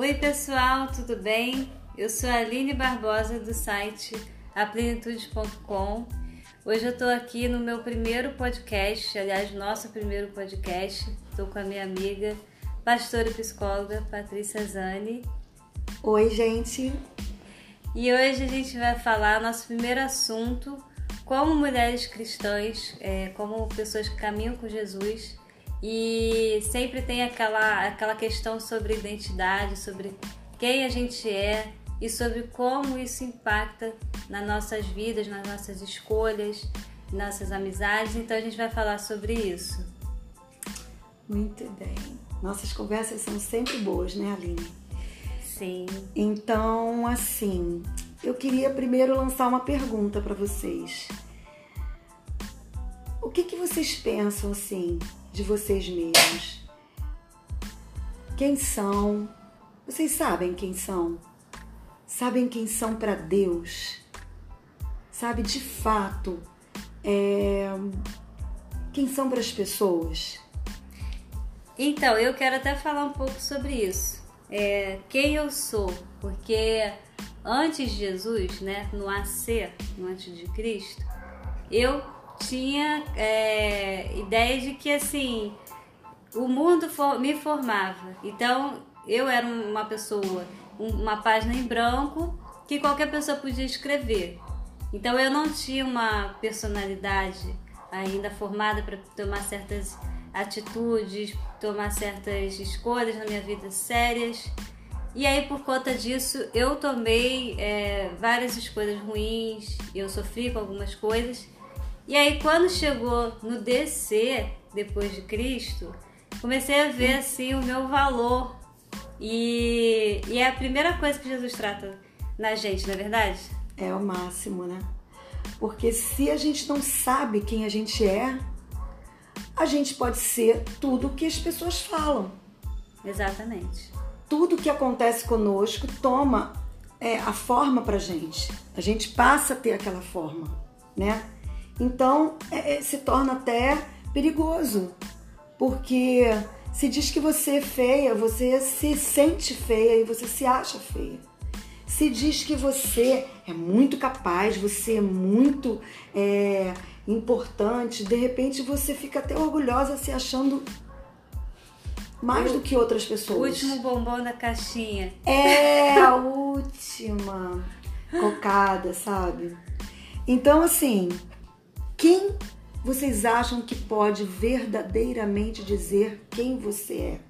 Oi, pessoal, tudo bem? Eu sou a Aline Barbosa do site aplenitude.com. Hoje eu estou aqui no meu primeiro podcast, aliás, nosso primeiro podcast. Estou com a minha amiga, pastora e psicóloga Patrícia Zani. Oi, gente. E hoje a gente vai falar nosso primeiro assunto, como mulheres cristãs, é, como pessoas que caminham com Jesus e sempre tem aquela, aquela questão sobre identidade, sobre quem a gente é e sobre como isso impacta nas nossas vidas, nas nossas escolhas, nossas amizades. Então a gente vai falar sobre isso. Muito bem. Nossas conversas são sempre boas, né, Aline? Sim. Então, assim, eu queria primeiro lançar uma pergunta para vocês. O que, que vocês pensam assim de vocês mesmos? Quem são? Vocês sabem quem são? Sabem quem são para Deus? Sabe de fato é... quem são para as pessoas? Então, eu quero até falar um pouco sobre isso. É, quem eu sou, porque antes de Jesus, né, no AC, no antes de Cristo, eu tinha é, ideia de que assim o mundo for, me formava. Então eu era uma pessoa, uma página em branco que qualquer pessoa podia escrever. Então eu não tinha uma personalidade ainda formada para tomar certas atitudes, tomar certas escolhas na minha vida sérias. E aí, por conta disso, eu tomei é, várias escolhas ruins, eu sofri com algumas coisas. E aí, quando chegou no DC, depois de Cristo, comecei a ver assim o meu valor. E, e é a primeira coisa que Jesus trata na gente, não é verdade? É o máximo, né? Porque se a gente não sabe quem a gente é, a gente pode ser tudo que as pessoas falam. Exatamente. Tudo que acontece conosco toma é, a forma pra gente. A gente passa a ter aquela forma, né? Então é, é, se torna até perigoso, porque se diz que você é feia, você se sente feia e você se acha feia. Se diz que você é muito capaz, você é muito é, importante, de repente você fica até orgulhosa se achando mais do que outras pessoas. O último bombom da caixinha. É a última cocada, sabe? Então, assim, quem vocês acham que pode verdadeiramente dizer quem você é?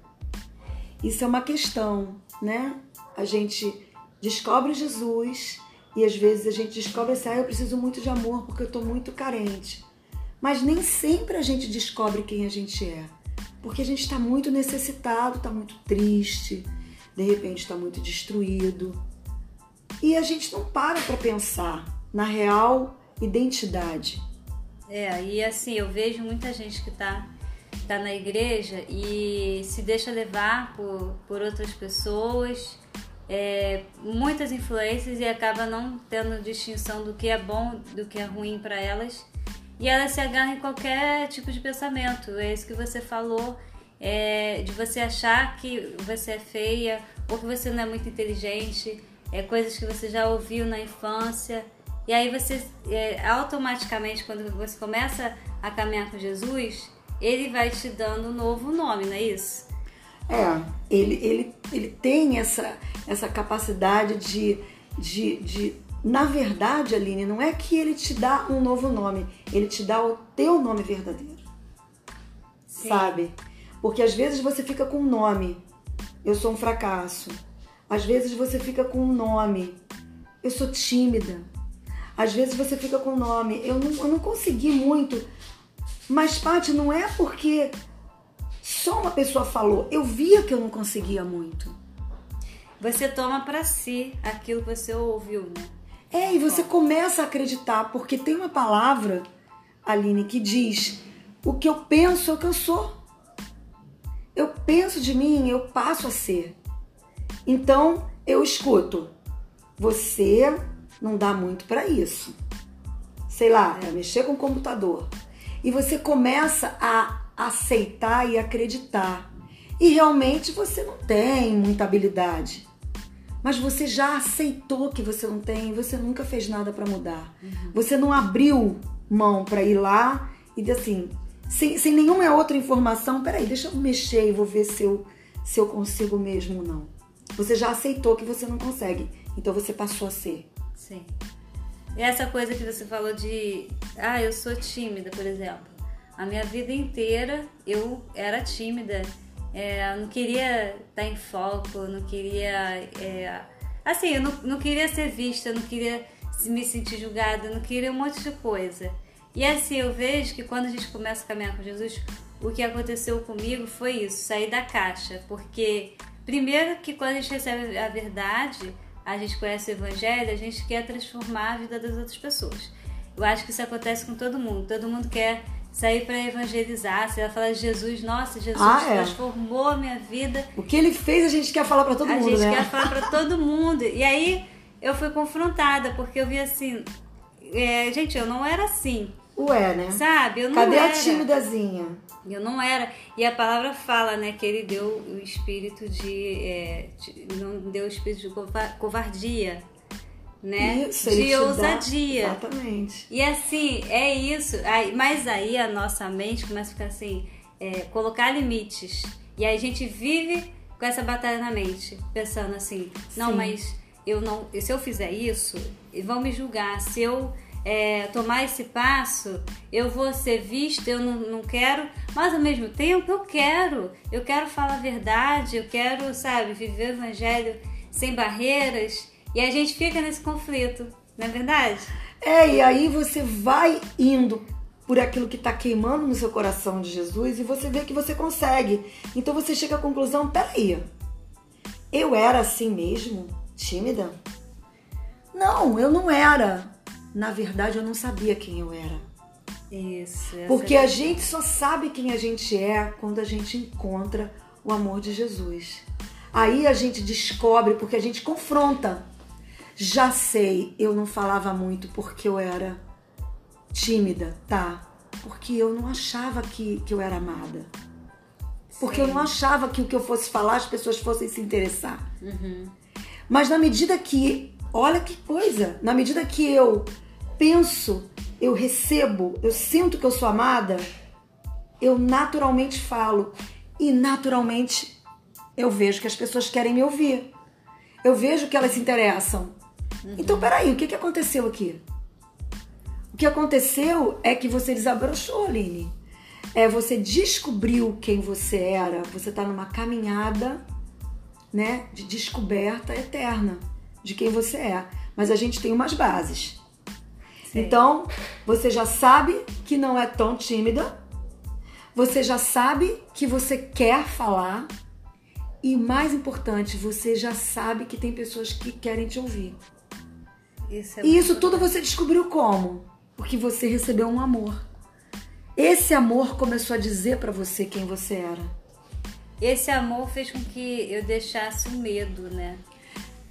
Isso é uma questão, né? A gente descobre Jesus e às vezes a gente descobre assim, ah, eu preciso muito de amor porque eu estou muito carente. Mas nem sempre a gente descobre quem a gente é, porque a gente está muito necessitado, está muito triste, de repente está muito destruído. E a gente não para para pensar na real identidade é, e assim, eu vejo muita gente que tá, tá na igreja e se deixa levar por, por outras pessoas, é, muitas influências e acaba não tendo distinção do que é bom, do que é ruim para elas. E elas se agarram em qualquer tipo de pensamento. É isso que você falou, é, de você achar que você é feia ou que você não é muito inteligente, é coisas que você já ouviu na infância. E aí você é, automaticamente, quando você começa a caminhar com Jesus, ele vai te dando um novo nome, não é isso? É, ele, ele, ele tem essa, essa capacidade de, de, de. Na verdade, Aline, não é que ele te dá um novo nome, ele te dá o teu nome verdadeiro. Sim. Sabe? Porque às vezes você fica com um nome, eu sou um fracasso. Às vezes você fica com um nome, eu sou tímida. Às vezes você fica com o nome. Eu não, eu não consegui muito. Mas, Paty, não é porque só uma pessoa falou. Eu via que eu não conseguia muito. Você toma para si aquilo que você ouviu, né? É, e você começa a acreditar, porque tem uma palavra, Aline, que diz: o que eu penso é o que eu sou. Eu penso de mim, eu passo a ser. Então, eu escuto. Você não dá muito para isso. Sei lá, é mexer com o computador. E você começa a aceitar e acreditar. e realmente você não tem muita habilidade. Mas você já aceitou que você não tem e você nunca fez nada para mudar. Uhum. Você não abriu mão para ir lá e assim, sem, sem nenhuma outra informação, peraí, deixa eu mexer e vou ver se eu, se eu consigo mesmo ou não. Você já aceitou que você não consegue, então você passou a ser. E essa coisa que você falou de, ah, eu sou tímida, por exemplo. A minha vida inteira eu era tímida, é, não queria estar em foco, não queria. É, assim, eu não, não queria ser vista, não queria me sentir julgada, não queria um monte de coisa. E assim, eu vejo que quando a gente começa a caminhar com Jesus, o que aconteceu comigo foi isso, sair da caixa. Porque, primeiro, que quando a gente recebe a verdade, a gente conhece o Evangelho, a gente quer transformar a vida das outras pessoas. Eu acho que isso acontece com todo mundo. Todo mundo quer sair para evangelizar. Você vai falar de Jesus, nossa, Jesus ah, é. transformou a minha vida. O que ele fez, a gente quer falar para todo a mundo, né? A gente quer falar para todo mundo. E aí eu fui confrontada, porque eu vi assim, é, gente, eu não era assim. Ué, né? Sabe? Eu não Cadê era. a timidazinha? Eu não era. E a palavra fala, né, que ele deu o espírito de. É, não deu o espírito de covardia, né? Isso, de ousadia. Dá, exatamente. E assim, é isso. Aí, mas aí a nossa mente começa a ficar assim, é, colocar limites. E aí a gente vive com essa batalha na mente, pensando assim, não, Sim. mas eu não. Se eu fizer isso, vão me julgar. Se eu é, tomar esse passo, eu vou ser vista, eu não, não quero, mas ao mesmo tempo eu quero. Eu quero falar a verdade, eu quero, sabe, viver o evangelho sem barreiras. E a gente fica nesse conflito, não é verdade? É, e aí você vai indo por aquilo que está queimando no seu coração de Jesus e você vê que você consegue. Então você chega à conclusão: peraí, eu era assim mesmo? Tímida? Não, eu não era. Na verdade, eu não sabia quem eu era. Isso. Porque a gente só sabe quem a gente é quando a gente encontra o amor de Jesus. Aí a gente descobre, porque a gente confronta. Já sei, eu não falava muito porque eu era tímida, tá? Porque eu não achava que, que eu era amada. Porque Sim. eu não achava que o que eu fosse falar as pessoas fossem se interessar. Uhum. Mas na medida que, olha que coisa, na medida que eu penso, eu recebo, eu sinto que eu sou amada, eu naturalmente falo e naturalmente eu vejo que as pessoas querem me ouvir. Eu vejo que elas se interessam. Uhum. Então, peraí, o que, que aconteceu aqui? O que aconteceu é que você desabrochou, Aline. É, você descobriu quem você era, você está numa caminhada né, de descoberta eterna de quem você é. Mas a gente tem umas bases. Sim. Então, você já sabe que não é tão tímida, você já sabe que você quer falar e mais importante, você já sabe que tem pessoas que querem te ouvir. Isso é e isso tudo você descobriu como? Porque você recebeu um amor. Esse amor começou a dizer para você quem você era. Esse amor fez com que eu deixasse o medo, né?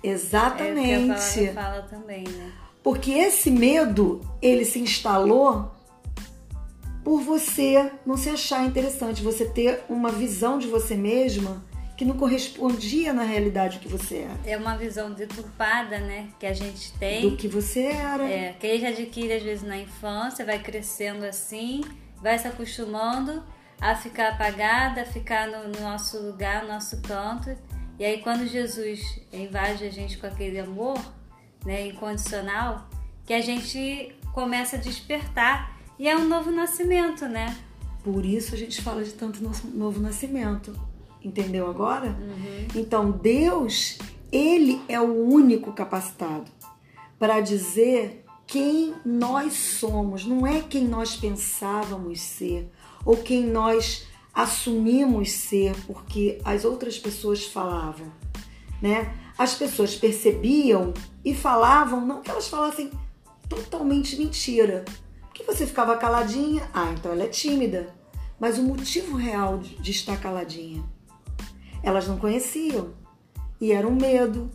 Exatamente. É a palavra fala também, né? Porque esse medo, ele se instalou por você não se achar interessante, você ter uma visão de você mesma que não correspondia na realidade que você era. É uma visão deturpada, né, que a gente tem. Do que você era. É, que a gente adquire às vezes na infância, vai crescendo assim, vai se acostumando a ficar apagada, a ficar no, no nosso lugar, no nosso canto. E aí quando Jesus invade a gente com aquele amor, né, incondicional, que a gente começa a despertar e é um novo nascimento, né? Por isso a gente fala de tanto novo nascimento Entendeu agora? Uhum. Então, Deus, Ele é o único capacitado para dizer quem nós somos, não é quem nós pensávamos ser ou quem nós assumimos ser porque as outras pessoas falavam, né? As pessoas percebiam e falavam, não que elas falassem totalmente mentira. Porque você ficava caladinha, ah, então ela é tímida. Mas o motivo real de estar caladinha elas não conheciam. E era um medo,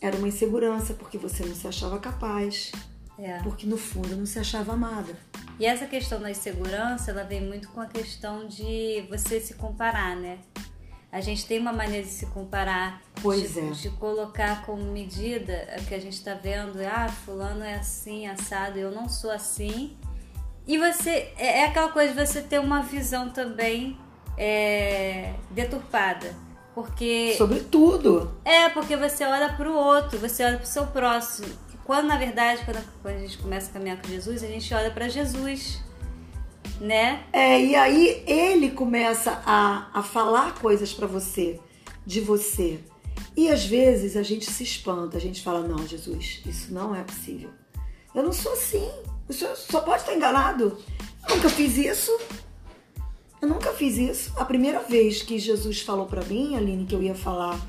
era uma insegurança, porque você não se achava capaz. É. Porque no fundo não se achava amada. E essa questão da insegurança, ela vem muito com a questão de você se comparar, né? a gente tem uma maneira de se comparar, Pois de, é. de colocar como medida a que a gente está vendo, ah, fulano é assim, assado, eu não sou assim. E você é, é aquela coisa de você ter uma visão também é, deturpada. Porque Sobretudo. é, porque você olha para o outro, você olha para o seu próximo. Quando na verdade, quando, a gente começa a caminhar com Jesus, a gente olha para Jesus, né? É, e aí ele começa a, a falar coisas pra você, de você. E às vezes a gente se espanta, a gente fala: Não, Jesus, isso não é possível. Eu não sou assim. Senhor só pode estar enganado. Eu nunca fiz isso. Eu nunca fiz isso. A primeira vez que Jesus falou pra mim, Aline, que eu ia falar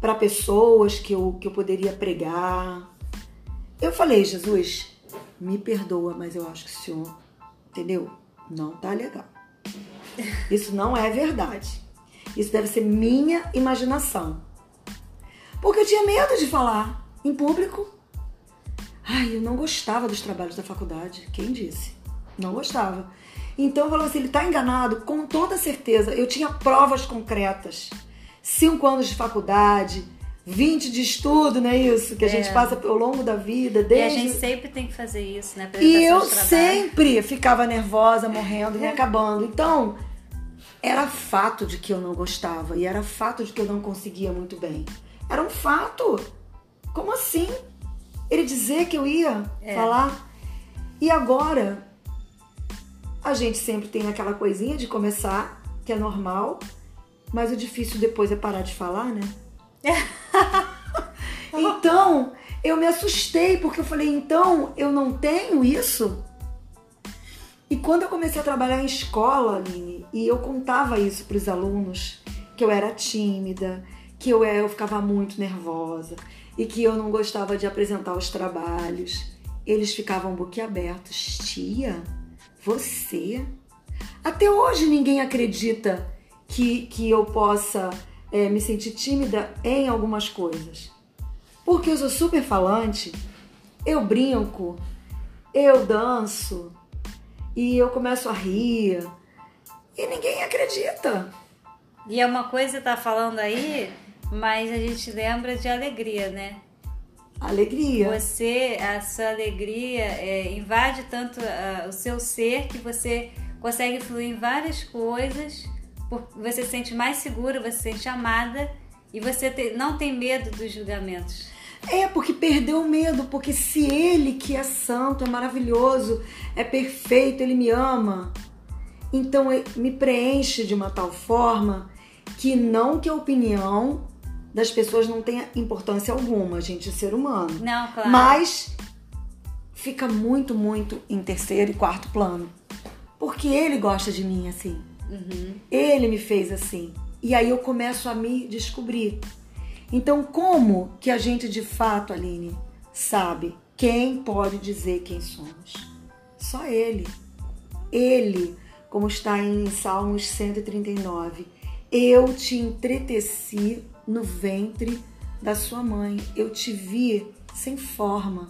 pra pessoas que eu, que eu poderia pregar, eu falei: Jesus, me perdoa, mas eu acho que o senhor, entendeu? Não tá legal. Isso não é verdade. Isso deve ser minha imaginação. Porque eu tinha medo de falar em público. Ai, eu não gostava dos trabalhos da faculdade. Quem disse? Não gostava. Então eu falava assim, ele tá enganado, com toda certeza. Eu tinha provas concretas. Cinco anos de faculdade, 20 de estudo, não é isso? Que a gente passa ao longo da vida, E a desde... gente sempre tem que fazer isso, né? E eu sempre ficava nervosa, morrendo e me acabando. Então, era fato de que eu não gostava e era fato de que eu não conseguia muito bem. Era um fato. Como assim? Ele dizer que eu ia falar. E agora, a gente sempre tem aquela coisinha de começar, que é normal, mas o difícil depois é parar de falar, né? Então, eu me assustei porque eu falei, então eu não tenho isso? E quando eu comecei a trabalhar em escola, Aline, e eu contava isso para os alunos, que eu era tímida, que eu, eu ficava muito nervosa e que eu não gostava de apresentar os trabalhos, eles ficavam boquiabertos. Tia, você? Até hoje ninguém acredita que, que eu possa é, me sentir tímida em algumas coisas. Porque eu sou super falante, eu brinco, eu danço e eu começo a rir e ninguém acredita. E é uma coisa que tá falando aí, mas a gente lembra de alegria, né? Alegria. Você, a sua alegria é, invade tanto ah, o seu ser que você consegue fluir em várias coisas, você se sente mais segura, você se sente amada e você te- não tem medo dos julgamentos. É, porque perdeu o medo, porque se ele que é santo, é maravilhoso, é perfeito, ele me ama, então me preenche de uma tal forma que não que a opinião das pessoas não tenha importância alguma, a gente é ser humano. Não, claro. Mas fica muito, muito em terceiro e quarto plano. Porque ele gosta de mim assim. Ele me fez assim. E aí eu começo a me descobrir. Então, como que a gente de fato, Aline, sabe quem pode dizer quem somos? Só ele. Ele, como está em Salmos 139, eu te entreteci no ventre da sua mãe, eu te vi sem forma.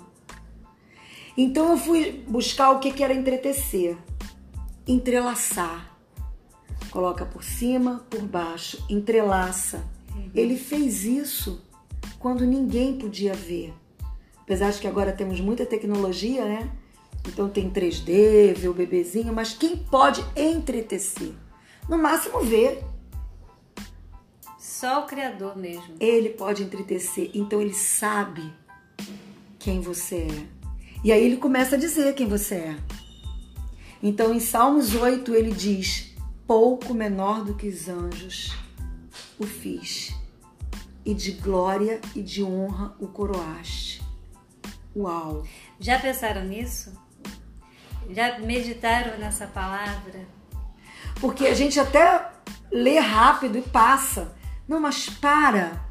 Então eu fui buscar o que era entretecer, entrelaçar. Coloca por cima, por baixo, entrelaça. Ele fez isso quando ninguém podia ver. Apesar de que agora temos muita tecnologia, né? Então tem 3D, vê o bebezinho, mas quem pode entretecer? No máximo ver. Só o Criador mesmo. Ele pode entretecer, então ele sabe quem você é. E aí ele começa a dizer quem você é. Então em Salmos 8 ele diz: Pouco menor do que os anjos o fiz, e de glória e de honra o coroaste. Uau! Já pensaram nisso? Já meditaram nessa palavra? Porque a gente até lê rápido e passa. Não, mas para!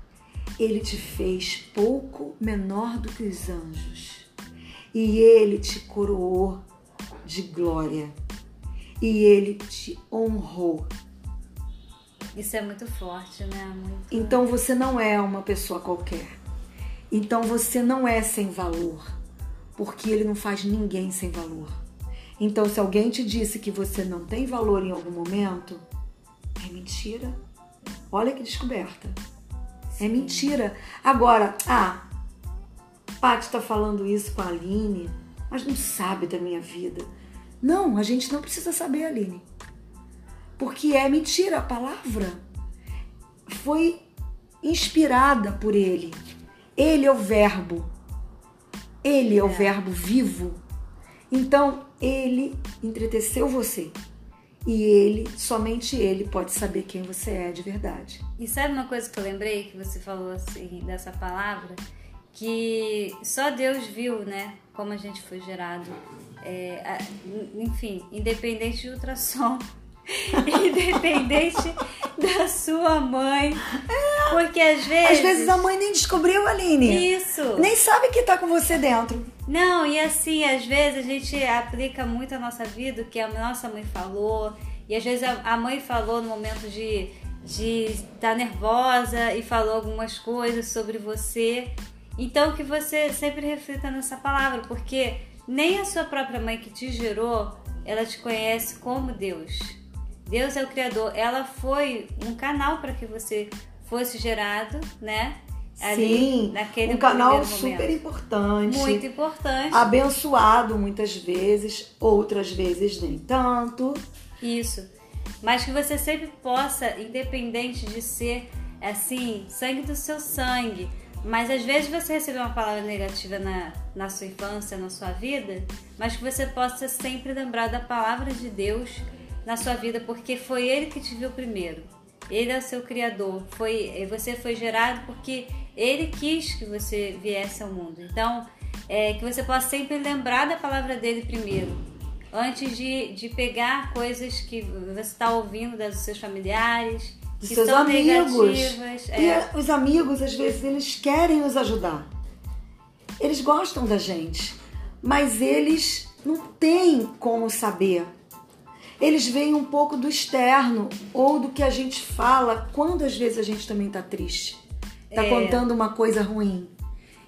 Ele te fez pouco menor do que os anjos. E ele te coroou de glória. E ele te honrou. Isso é muito forte, né? Muito... Então você não é uma pessoa qualquer. Então você não é sem valor. Porque ele não faz ninguém sem valor. Então se alguém te disse que você não tem valor em algum momento, é mentira. Olha que descoberta. É mentira. Agora, ah, Paty está falando isso com a Aline, mas não sabe da minha vida. Não, a gente não precisa saber, Aline. Porque é mentira a palavra. Foi inspirada por ele. Ele é o verbo. Ele é o é. verbo vivo. Então, ele entreteceu você. E ele, somente ele, pode saber quem você é de verdade. E sabe uma coisa que eu lembrei que você falou assim, dessa palavra? Que só Deus viu, né? Como a gente foi gerado. É, enfim, independente de ultrassom. independente da sua mãe. Porque às vezes. Às vezes a mãe nem descobriu, Aline. Isso. Nem sabe que tá com você dentro. Não, e assim, às vezes a gente aplica muito a nossa vida o que a nossa mãe falou. E às vezes a mãe falou no momento de de estar tá nervosa e falou algumas coisas sobre você. Então que você sempre reflita nessa palavra, porque nem a sua própria mãe que te gerou, ela te conhece como Deus. Deus é o Criador. Ela foi um canal para que você fosse gerado, né? Ali, Sim, naquele um canal super importante. Muito importante. Abençoado muitas vezes, outras vezes nem tanto. Isso. Mas que você sempre possa, independente de ser assim, sangue do seu sangue, mas às vezes você recebeu uma palavra negativa na, na sua infância, na sua vida, mas que você possa sempre lembrar da palavra de Deus na sua vida, porque foi Ele que te viu primeiro. Ele é o seu criador. Foi, você foi gerado porque Ele quis que você viesse ao mundo. Então, é, que você possa sempre lembrar da palavra dele primeiro, antes de, de pegar coisas que você está ouvindo dos seus familiares, dos que seus amigos. É. E os amigos, às vezes, eles querem nos ajudar. Eles gostam da gente, mas eles não têm como saber eles veem um pouco do externo ou do que a gente fala quando às vezes a gente também tá triste, tá é. contando uma coisa ruim.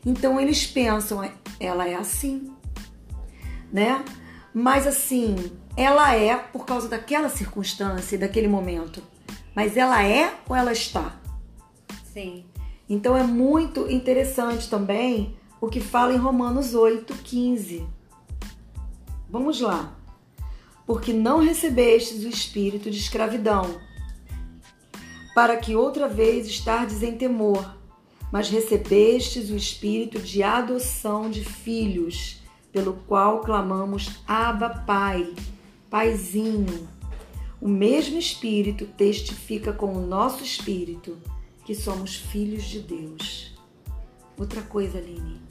Então eles pensam, é, ela é assim, né? Mas assim, ela é por causa daquela circunstância, daquele momento. Mas ela é ou ela está? Sim. Então é muito interessante também o que fala em Romanos 8, 15. Vamos lá porque não recebestes o espírito de escravidão, para que outra vez estardes em temor, mas recebestes o espírito de adoção de filhos, pelo qual clamamos Abba Pai, Paizinho. O mesmo espírito testifica com o nosso espírito que somos filhos de Deus. Outra coisa, Aline.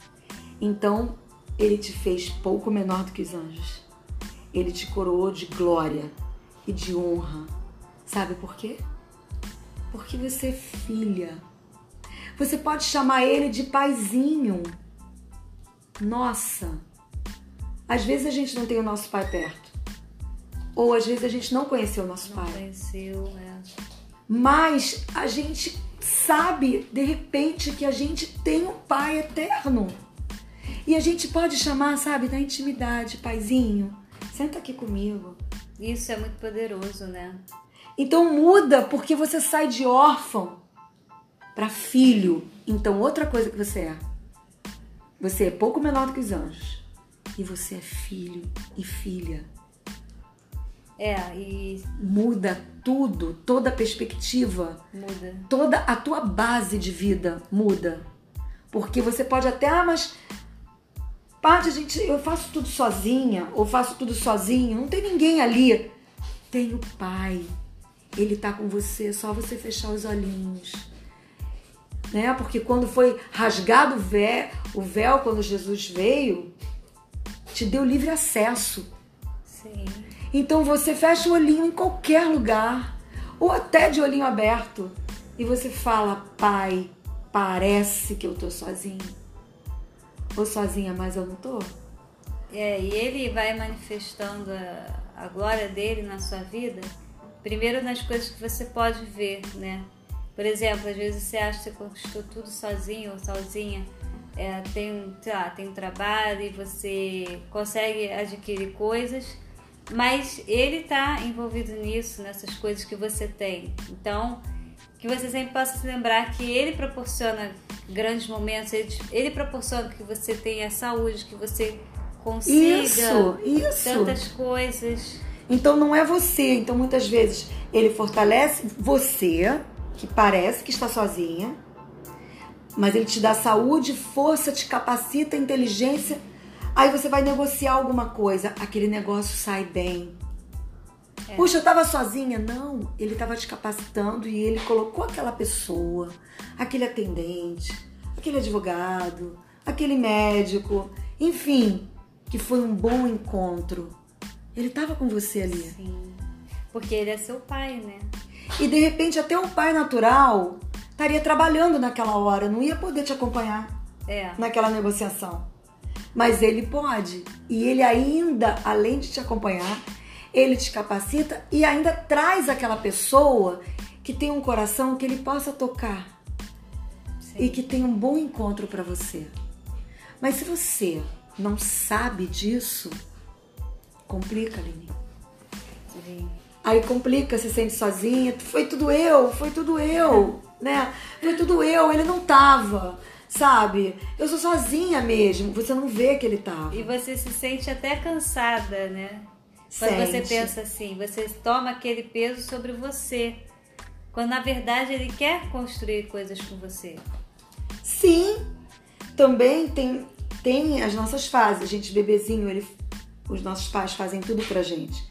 Então, ele te fez pouco menor do que os anjos ele te coroou de glória e de honra. Sabe por quê? Porque você é filha. Você pode chamar ele de paizinho. Nossa, às vezes a gente não tem o nosso pai perto. Ou às vezes a gente não conheceu o nosso não pai. Conheceu, é. Mas a gente sabe, de repente, que a gente tem um pai eterno. E a gente pode chamar, sabe, na intimidade, paizinho, Senta aqui comigo. Isso é muito poderoso, né? Então muda porque você sai de órfão para filho. Então outra coisa que você é. Você é pouco menor do que os anjos. E você é filho e filha. É, e muda tudo, toda a perspectiva. Muda. Toda a tua base de vida muda. Porque você pode até, ah, mas Parte, a gente, eu faço tudo sozinha, ou faço tudo sozinho, não tem ninguém ali. Tem o Pai. Ele tá com você, só você fechar os olhinhos. Né? Porque quando foi rasgado o véu, o véu quando Jesus veio, te deu livre acesso. Sim. Então você fecha o olhinho em qualquer lugar, ou até de olhinho aberto, e você fala: Pai, parece que eu tô sozinho ou sozinha, mas eu não tô? É, e ele vai manifestando a, a glória dele na sua vida, primeiro nas coisas que você pode ver, né? Por exemplo, às vezes você acha que você conquistou tudo sozinho ou sozinha, é, tem, sei lá, tem um trabalho e você consegue adquirir coisas, mas ele está envolvido nisso, nessas coisas que você tem. Então, que você sempre possa se lembrar que ele proporciona grandes momentos, ele, ele proporciona que você tenha saúde, que você consiga Isso, isso. tantas coisas. Então não é você. Então muitas vezes ele fortalece você, que parece que está sozinha, mas ele te dá saúde, força, te capacita, inteligência. Aí você vai negociar alguma coisa, aquele negócio sai bem. É. Puxa, eu tava sozinha. Não, ele tava te capacitando e ele colocou aquela pessoa, aquele atendente, aquele advogado, aquele médico, enfim, que foi um bom encontro. Ele tava com você ali. Sim. Porque ele é seu pai, né? E de repente até o pai natural estaria trabalhando naquela hora, não ia poder te acompanhar É. naquela negociação. Mas ele pode. E ele ainda, além de te acompanhar, ele te capacita e ainda traz aquela pessoa que tem um coração que ele possa tocar Sim. e que tem um bom encontro para você. Mas se você não sabe disso, complica, Aline. Sim. Aí complica, se sente sozinha. Foi tudo eu, foi tudo eu, né? Foi tudo eu, ele não tava, sabe? Eu sou sozinha mesmo. Você não vê que ele tava. E você se sente até cansada, né? Quando você Sente. pensa assim, você toma aquele peso sobre você. Quando na verdade ele quer construir coisas com você. Sim, também tem, tem as nossas fases. A gente, bebezinho, ele, os nossos pais fazem tudo pra gente.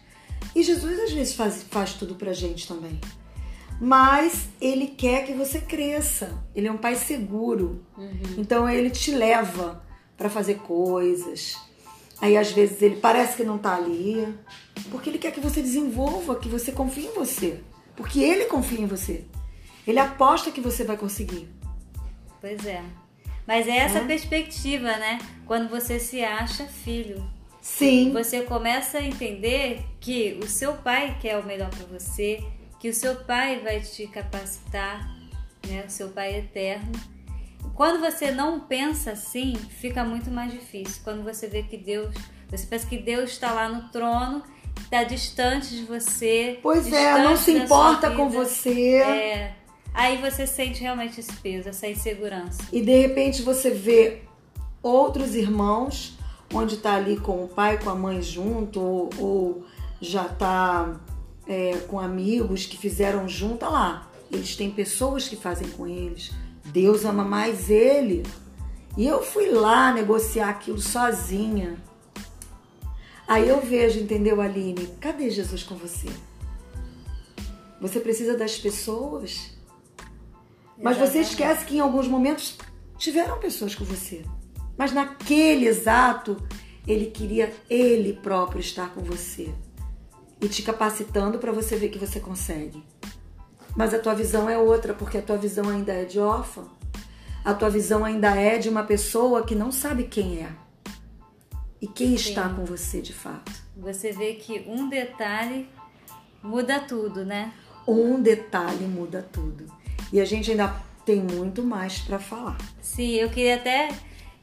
E Jesus às vezes faz, faz tudo pra gente também. Mas ele quer que você cresça. Ele é um pai seguro. Então ele te leva pra fazer coisas. Aí às vezes ele parece que não tá ali, porque ele quer que você desenvolva, que você confie em você. Porque ele confia em você. Ele aposta que você vai conseguir. Pois é. Mas é essa Hum? perspectiva, né? Quando você se acha filho. Sim. Você começa a entender que o seu pai quer o melhor para você, que o seu pai vai te capacitar, né? O seu pai eterno. Quando você não pensa assim, fica muito mais difícil. Quando você vê que Deus, você pensa que Deus está lá no trono, está distante de você. Pois é, não se importa sua com vida. você. É. Aí você sente realmente esse peso, essa insegurança. E de repente você vê outros irmãos, onde tá ali com o pai, com a mãe junto, ou, ou já tá é, com amigos que fizeram junto, olha lá. Eles têm pessoas que fazem com eles. Deus ama mais ele. E eu fui lá negociar aquilo sozinha. Aí eu vejo, entendeu, Aline? Cadê Jesus com você? Você precisa das pessoas. Mas você esquece que em alguns momentos tiveram pessoas com você. Mas naquele exato, ele queria ele próprio estar com você e te capacitando para você ver que você consegue. Mas a tua visão é outra, porque a tua visão ainda é de órfã. A tua visão ainda é de uma pessoa que não sabe quem é e quem está Sim. com você de fato. Você vê que um detalhe muda tudo, né? Um detalhe muda tudo. E a gente ainda tem muito mais para falar. Sim, eu queria até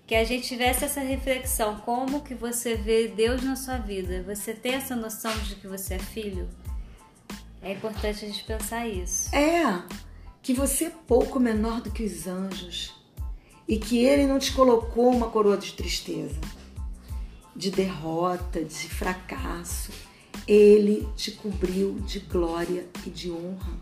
que a gente tivesse essa reflexão. Como que você vê Deus na sua vida? Você tem essa noção de que você é filho? É importante a gente pensar isso. É que você é pouco menor do que os anjos e que ele não te colocou uma coroa de tristeza, de derrota, de fracasso. Ele te cobriu de glória e de honra.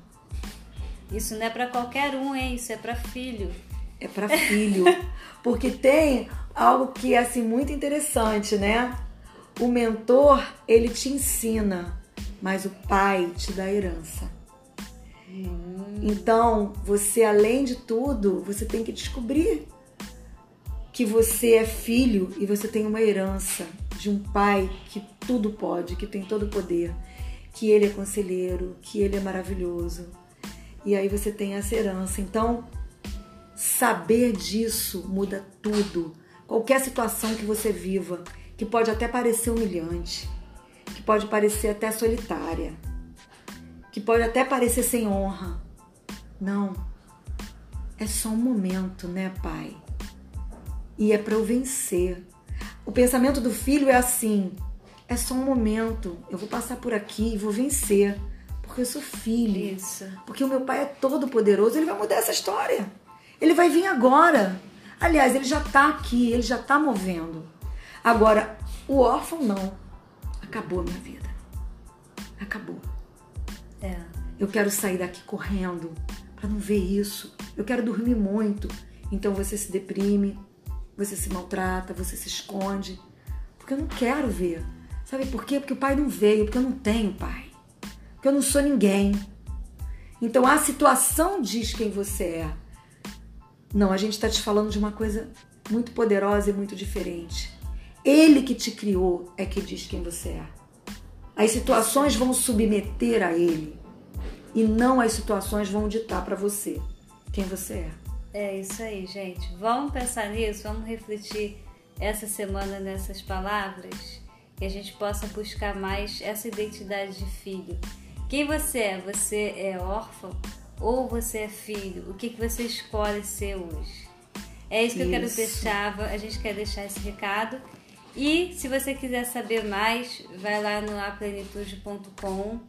Isso não é pra qualquer um, hein? Isso é pra filho. É para filho, porque tem algo que é assim muito interessante, né? O mentor, ele te ensina, mas o pai te dá herança. Então, você além de tudo, você tem que descobrir que você é filho e você tem uma herança de um pai que tudo pode, que tem todo o poder, que ele é conselheiro, que ele é maravilhoso. E aí você tem essa herança. Então, saber disso muda tudo. Qualquer situação que você viva, que pode até parecer humilhante, que pode parecer até solitária, que pode até parecer sem honra. Não. É só um momento, né, pai? E é para eu vencer. O pensamento do filho é assim: é só um momento. Eu vou passar por aqui e vou vencer, Porque eu sou filho. Isso. Porque o meu pai é todo poderoso, ele vai mudar essa história. Ele vai vir agora. Aliás, ele já tá aqui, ele já tá movendo. Agora, o órfão não. Acabou a minha vida. Acabou. É. Eu quero sair daqui correndo para não ver isso. Eu quero dormir muito. Então você se deprime, você se maltrata, você se esconde. Porque eu não quero ver. Sabe por quê? Porque o pai não veio, porque eu não tenho pai. Porque eu não sou ninguém. Então a situação diz quem você é. Não, a gente está te falando de uma coisa muito poderosa e muito diferente. Ele que te criou é que diz quem você é. As situações vão submeter a ele e não as situações vão ditar para você quem você é. É isso aí, gente. Vamos pensar nisso, vamos refletir essa semana nessas palavras, que a gente possa buscar mais essa identidade de filho. Quem você é? Você é órfão ou você é filho? O que, que você escolhe ser hoje? É isso que isso. eu quero deixar, a gente quer deixar esse recado. E se você quiser saber mais, vai lá no aplenitude.com.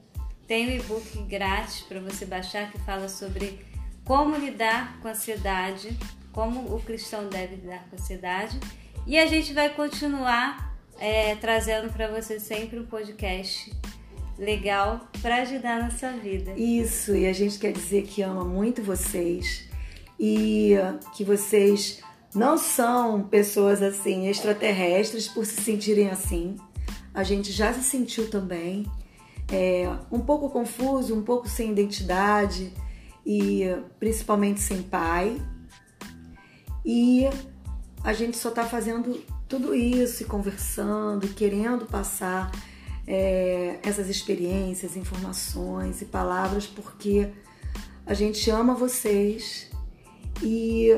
Tem o um e-book grátis para você baixar que fala sobre como lidar com a ansiedade, como o cristão deve lidar com a ansiedade. E a gente vai continuar é, trazendo para você sempre um podcast legal para ajudar na sua vida. Isso, e a gente quer dizer que ama muito vocês e que vocês não são pessoas assim extraterrestres por se sentirem assim. A gente já se sentiu também é, um pouco confuso, um pouco sem identidade e principalmente sem pai. E a gente só está fazendo tudo isso e conversando, querendo passar é, essas experiências, informações e palavras porque a gente ama vocês e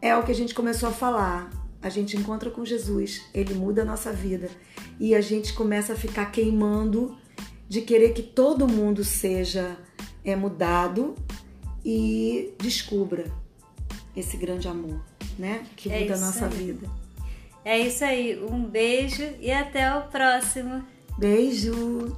é o que a gente começou a falar. A gente encontra com Jesus, ele muda a nossa vida e a gente começa a ficar queimando de querer que todo mundo seja é, mudado e descubra esse grande amor, né? Que muda é a nossa aí. vida. É isso aí. Um beijo e até o próximo. Beijo!